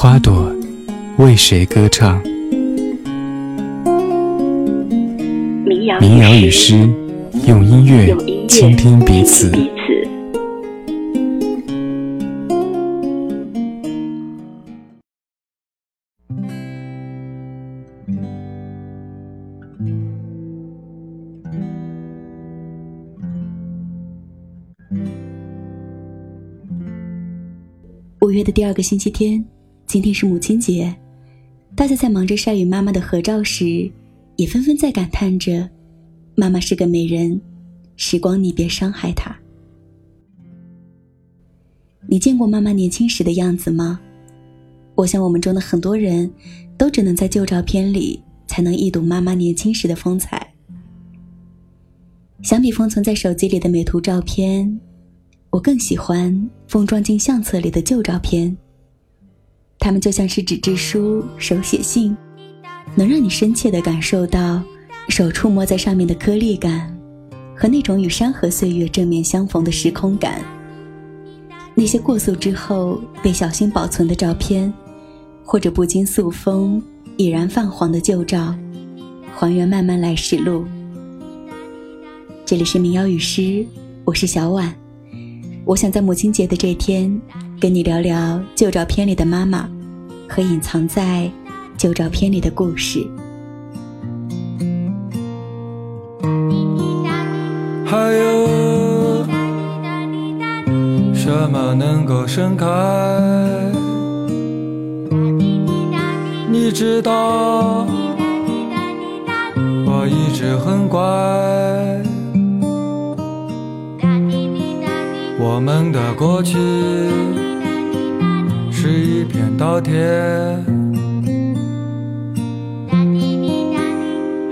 花朵为谁歌唱？民谣与诗，用音乐倾听彼此。五月的第二个星期天，今天是母亲节，大家在忙着晒与妈妈的合照时，也纷纷在感叹着：“妈妈是个美人，时光你别伤害她。”你见过妈妈年轻时的样子吗？我想我们中的很多人都只能在旧照片里才能一睹妈妈年轻时的风采。相比封存在手机里的美图照片。我更喜欢封装进相册里的旧照片，它们就像是纸质书、手写信，能让你深切地感受到手触摸在上面的颗粒感，和那种与山河岁月正面相逢的时空感。那些过塑之后被小心保存的照片，或者不经塑封已然泛黄的旧照，还原慢慢来时路。这里是民谣与诗，我是小婉。我想在母亲节的这天，跟你聊聊旧照片里的妈妈，和隐藏在旧照片里的故事。还有什么能够盛开？你知道，我一直很乖。我们的过去是一片稻田，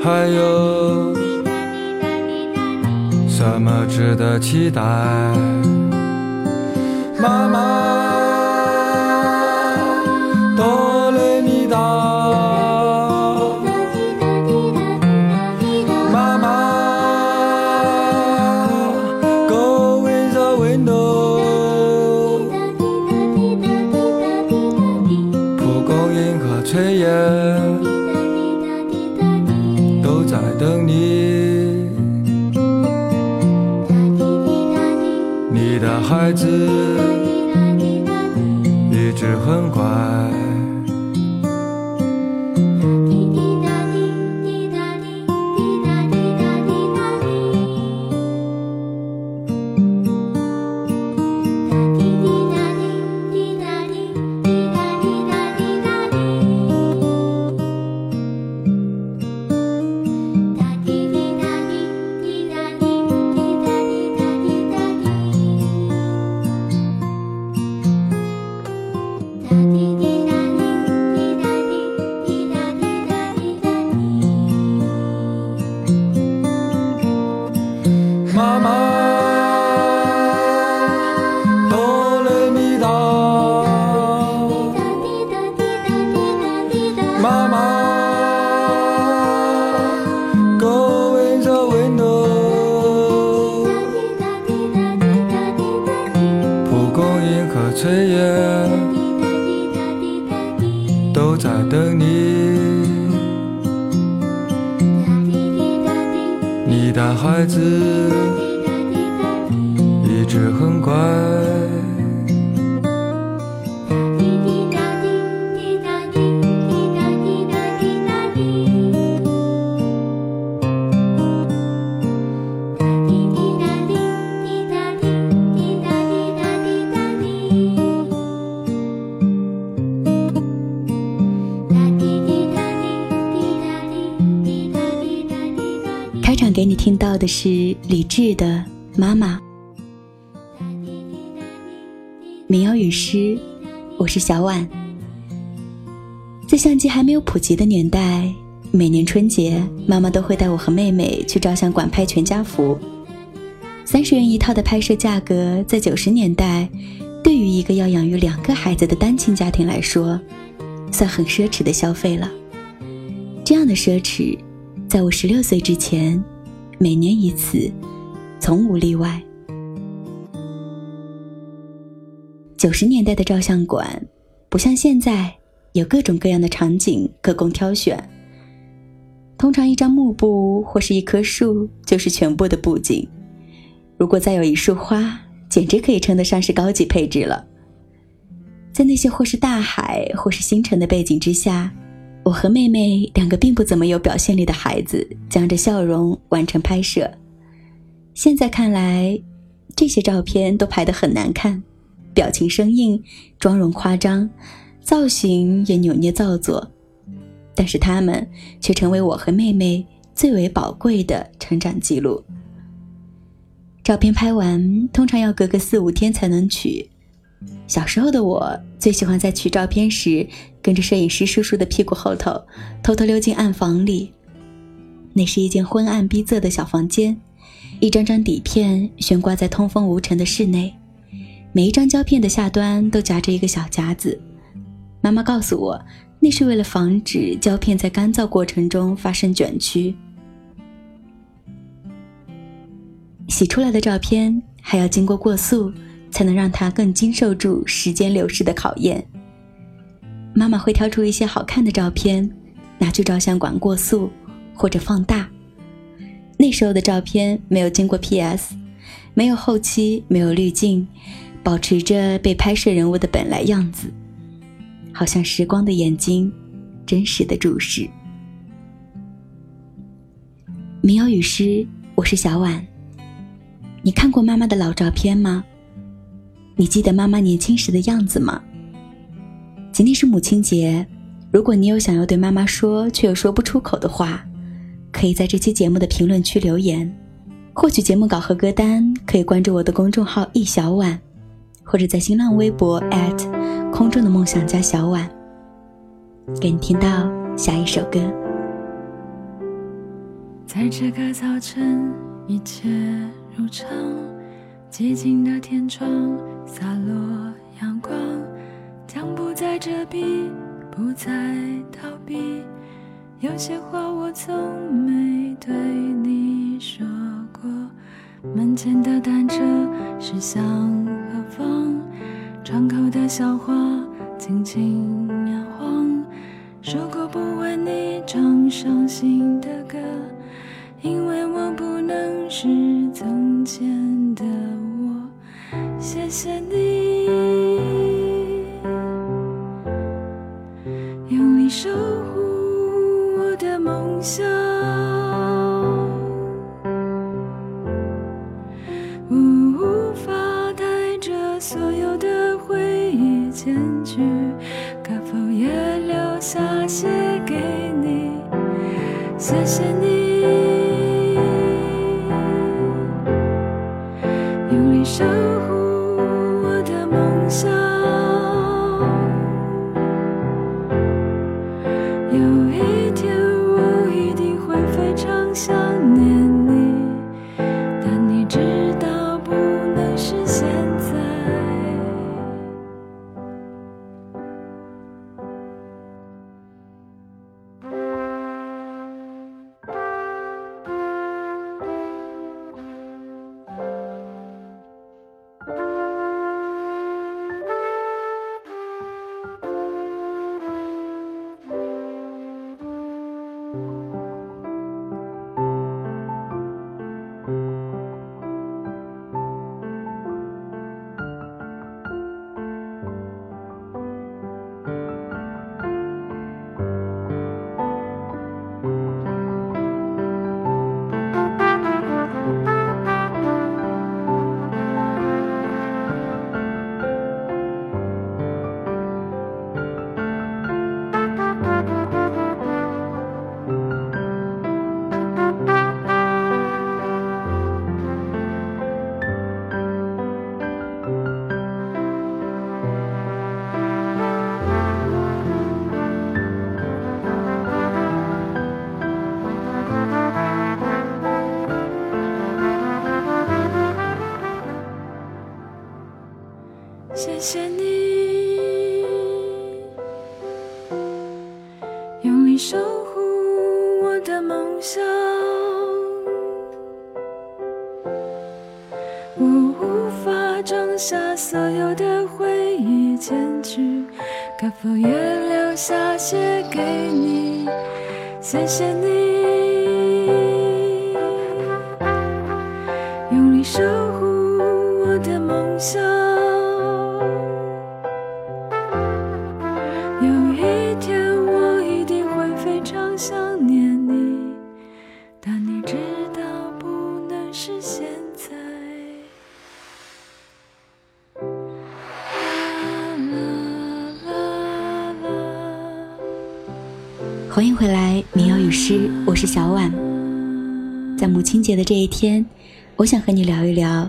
还有什么值得期待？妈妈。直是李志的《妈妈》。民谣与诗，我是小婉。在相机还没有普及的年代，每年春节，妈妈都会带我和妹妹去照相馆拍全家福。三十元一套的拍摄价格，在九十年代，对于一个要养育两个孩子的单亲家庭来说，算很奢侈的消费了。这样的奢侈，在我十六岁之前，每年一次，从无例外。九十年代的照相馆，不像现在有各种各样的场景可供挑选。通常一张幕布或是一棵树就是全部的布景，如果再有一束花，简直可以称得上是高级配置了。在那些或是大海或是星辰的背景之下，我和妹妹两个并不怎么有表现力的孩子，僵着笑容完成拍摄。现在看来，这些照片都拍得很难看。表情生硬，妆容夸张，造型也扭捏造作，但是他们却成为我和妹妹最为宝贵的成长记录。照片拍完，通常要隔个四五天才能取。小时候的我最喜欢在取照片时，跟着摄影师叔叔的屁股后头，偷偷溜进暗房里。那是一间昏暗逼仄的小房间，一张张底片悬挂在通风无尘的室内。每一张胶片的下端都夹着一个小夹子，妈妈告诉我，那是为了防止胶片在干燥过程中发生卷曲。洗出来的照片还要经过过塑，才能让他更经受住时间流逝的考验。妈妈会挑出一些好看的照片，拿去照相馆过塑或者放大。那时候的照片没有经过 PS，没有后期，没有滤镜。保持着被拍摄人物的本来样子，好像时光的眼睛，真实的注视。民谣与诗，我是小婉。你看过妈妈的老照片吗？你记得妈妈年轻时的样子吗？今天是母亲节，如果你有想要对妈妈说却又说不出口的话，可以在这期节目的评论区留言。获取节目稿和歌单，可以关注我的公众号“易小婉”。或者在新浪微博空中的梦想家小婉，给你听到下一首歌。在这个早晨，一切如常，寂静的天窗洒落阳光，将不再遮蔽，不再逃避。有些话我从没对你说过。门前的单车驶向何方？窗口的小花轻轻摇晃。说过不为你唱伤心的歌，因为我不能是从前的。谢谢你，谢谢你，用力守护我的梦想。我无法装下所有的回忆，坚持，可否也留下些给你？谢谢你，小婉。在母亲节的这一天，我想和你聊一聊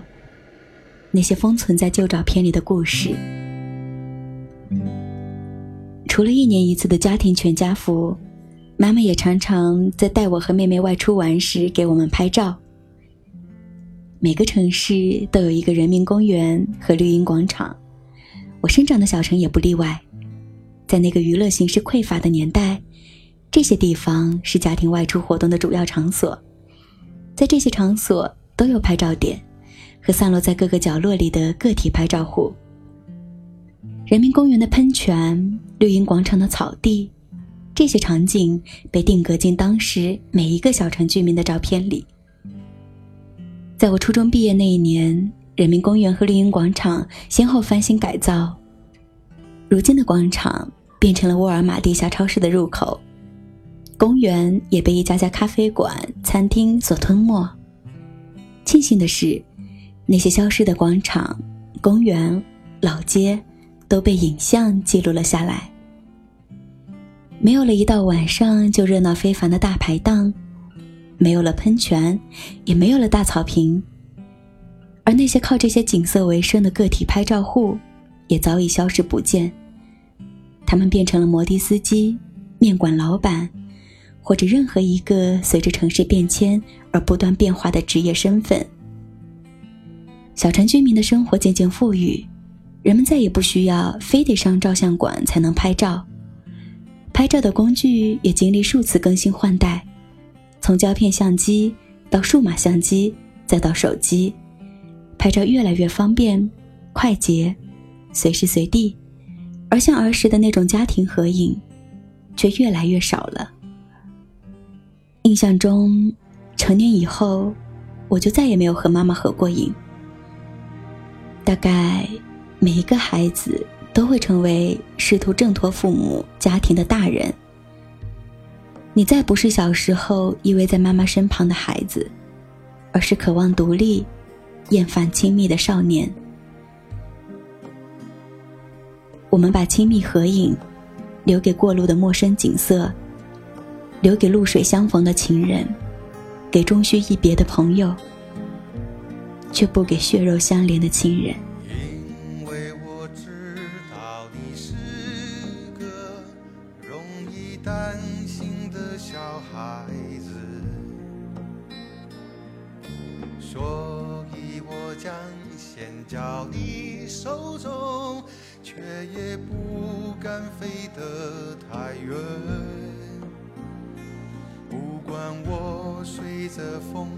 那些封存在旧照片里的故事。除了一年一次的家庭全家福，妈妈也常常在带我和妹妹外出玩时给我们拍照。每个城市都有一个人民公园和绿荫广场，我生长的小城也不例外。在那个娱乐形式匮乏的年代，这些地方是家庭外出活动的主要场所。在这些场所都有拍照点，和散落在各个角落里的个体拍照户。人民公园的喷泉、绿茵广场的草地，这些场景被定格进当时每一个小城居民的照片里。在我初中毕业那一年，人民公园和绿茵广场先后翻新改造，如今的广场变成了沃尔玛地下超市的入口，公园也被一家家咖啡馆、餐厅所吞没。庆幸的是，那些消失的广场、公园、老街都被影像记录了下来。没有了一到晚上就热闹非凡的大排档，没有了喷泉，也没有了大草坪，而那些靠这些景色为生的个体拍照户，也早已消失不见。他们变成了摩的司机、面馆老板，或者任何一个随着城市变迁而不断变化的职业身份。小城居民的生活渐渐富裕，人们再也不需要非得上照相馆才能拍照，拍照的工具也经历数次更新换代，从胶片相机到数码相机，再到手机，拍照越来越方便、快捷，随时随地。而像儿时的那种家庭合影，却越来越少了。印象中，成年以后，我就再也没有和妈妈合过影。大概每一个孩子都会成为试图挣脱父母家庭的大人。你再不是小时候依偎在妈妈身旁的孩子，而是渴望独立、厌烦亲密的少年。我们把亲密合影留给过路的陌生景色，留给露水相逢的情人，给终须一别的朋友，却不给血肉相连的亲人。因为我知道你是个容易担心的小孩子，所以我将先交你手中，却也不敢飞得太远。管我随着风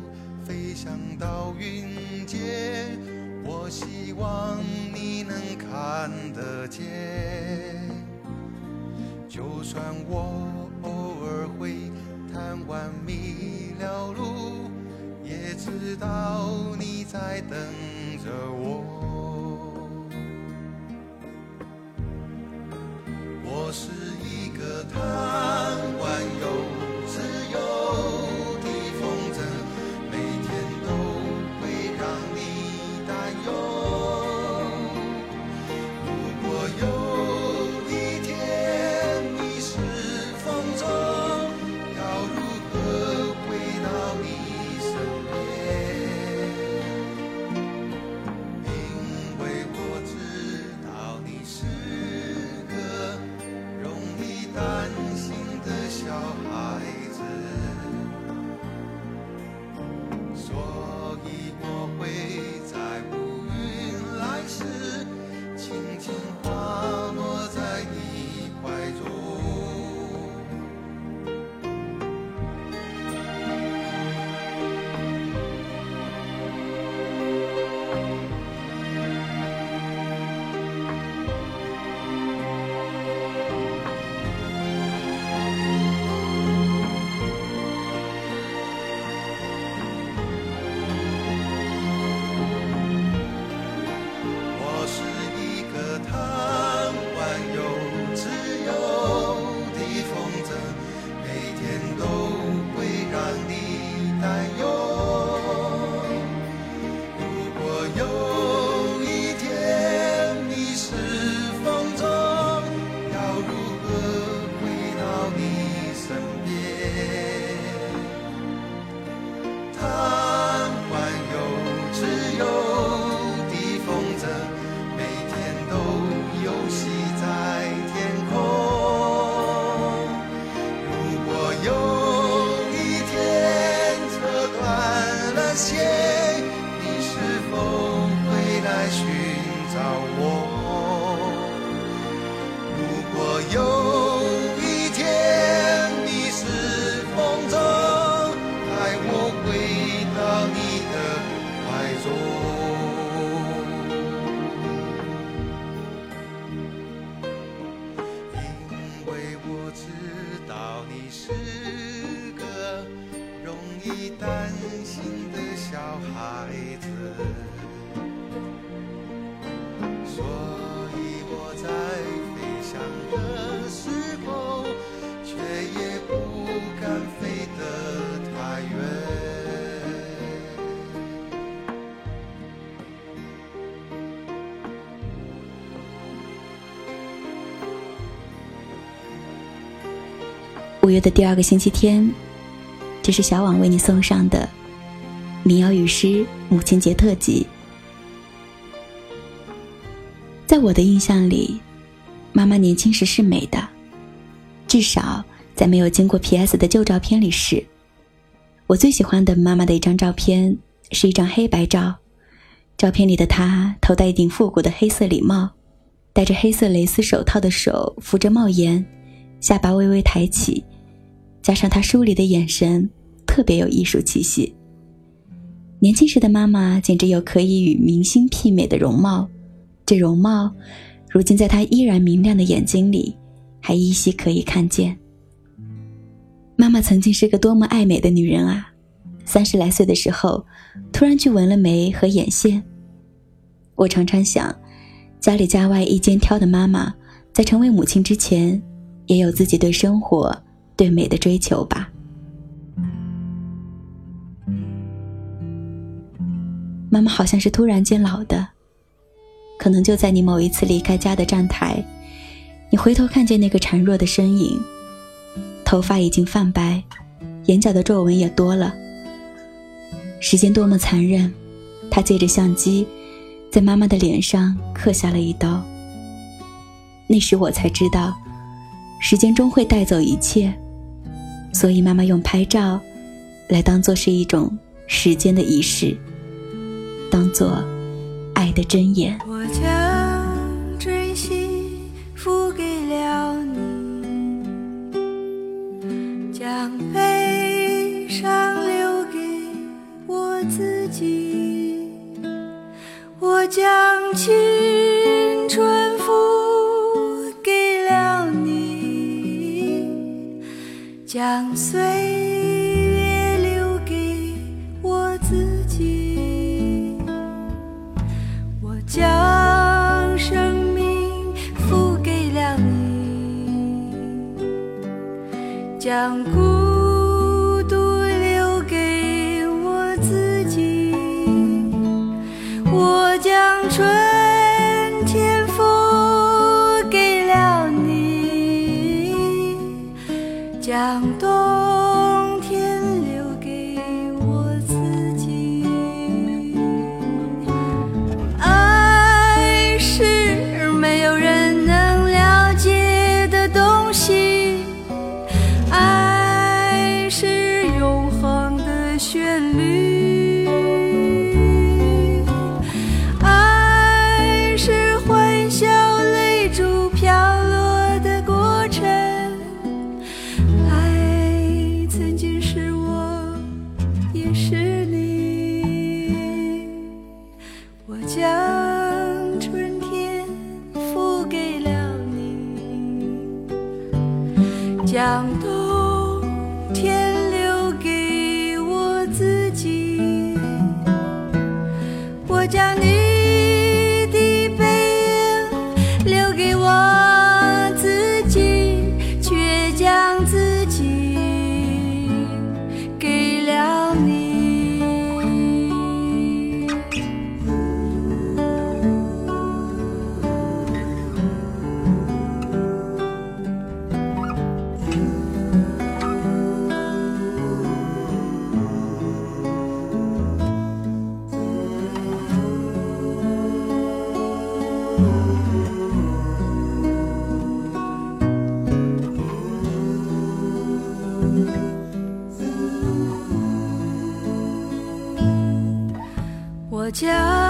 飞翔到云间，我希望你能看得见。就算我偶尔会贪玩迷了路，也知道你在等五月的第二个星期天，这是小网为你送上的民谣与诗母亲节特辑。在我的印象里，妈妈年轻时是美的，至少在没有经过 PS 的旧照片里是。我最喜欢的妈妈的一张照片是一张黑白照，照片里的她头戴一顶复古的黑色礼帽，戴着黑色蕾丝手套的手扶着帽檐，下巴微微抬起。加上她疏离的眼神，特别有艺术气息。年轻时的妈妈简直有可以与明星媲美的容貌，这容貌，如今在她依然明亮的眼睛里，还依稀可以看见。妈妈曾经是个多么爱美的女人啊！三十来岁的时候，突然去纹了眉和眼线。我常常想，家里家外一肩挑的妈妈，在成为母亲之前，也有自己对生活。对美的追求吧。妈妈好像是突然间老的，可能就在你某一次离开家的站台，你回头看见那个孱弱的身影，头发已经泛白，眼角的皱纹也多了。时间多么残忍，他借着相机，在妈妈的脸上刻下了一刀。那时我才知道，时间终会带走一切。所以，妈妈用拍照来当做是一种时间的仪式，当做爱的箴言。我将真心付给了你，将悲伤留给我自己，我将青将岁月留给我自己，我将生命付给了你，将故让。家。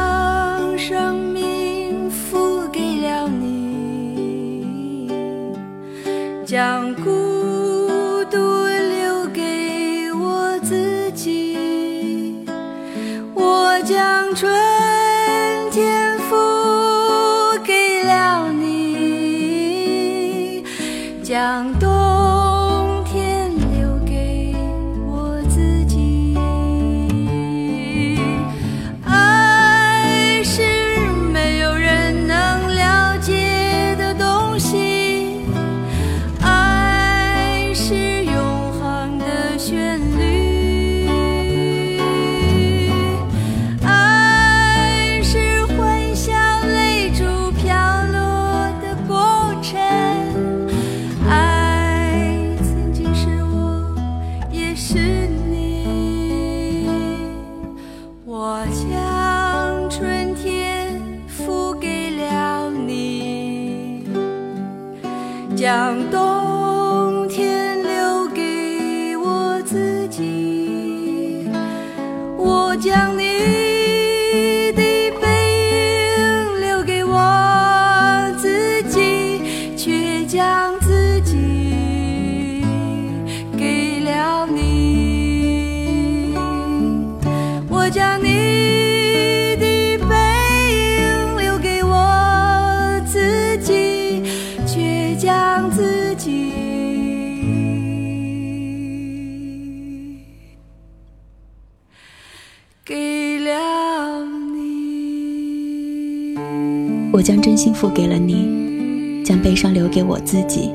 我将真心付给了你，将悲伤留给我自己；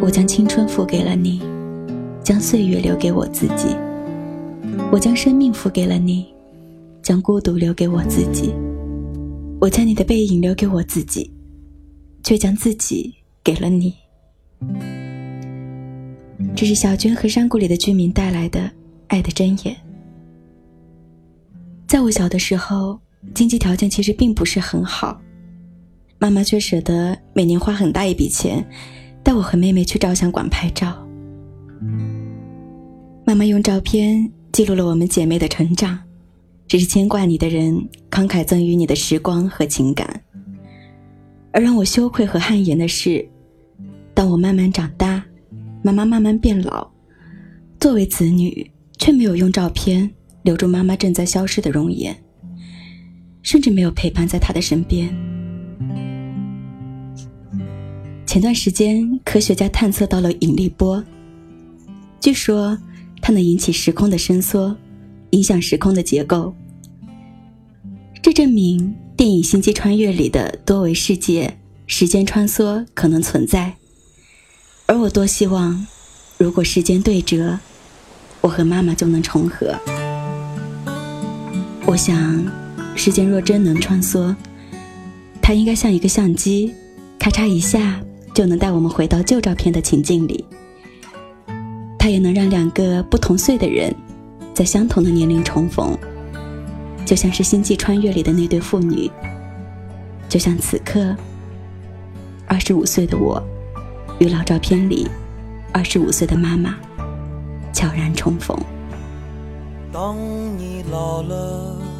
我将青春付给了你，将岁月留给我自己；我将生命付给了你，将孤独留给我自己；我将你的背影留给我自己，却将自己给了你。这是小娟和山谷里的居民带来的爱的箴言。在我小的时候，经济条件其实并不是很好，妈妈却舍得每年花很大一笔钱，带我和妹妹去照相馆拍照。妈妈用照片记录了我们姐妹的成长，这是牵挂你的人慷慨赠予你的时光和情感。而让我羞愧和汗颜的是，当我慢慢长大，妈妈慢慢变老，作为子女却没有用照片留住妈妈正在消失的容颜。甚至没有陪伴在他的身边。前段时间，科学家探测到了引力波，据说它能引起时空的伸缩，影响时空的结构。这证明电影《星际穿越》里的多维世界时间穿梭可能存在。而我多希望，如果时间对折，我和妈妈就能重合。我想。时间若真能穿梭，它应该像一个相机，咔嚓一下就能带我们回到旧照片的情境里。它也能让两个不同岁的人，在相同的年龄重逢，就像是《星际穿越》里的那对父女，就像此刻，二十五岁的我，与老照片里二十五岁的妈妈悄然重逢。当你老了。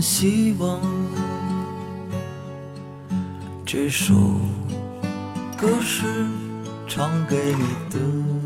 希望这首歌是唱给你的。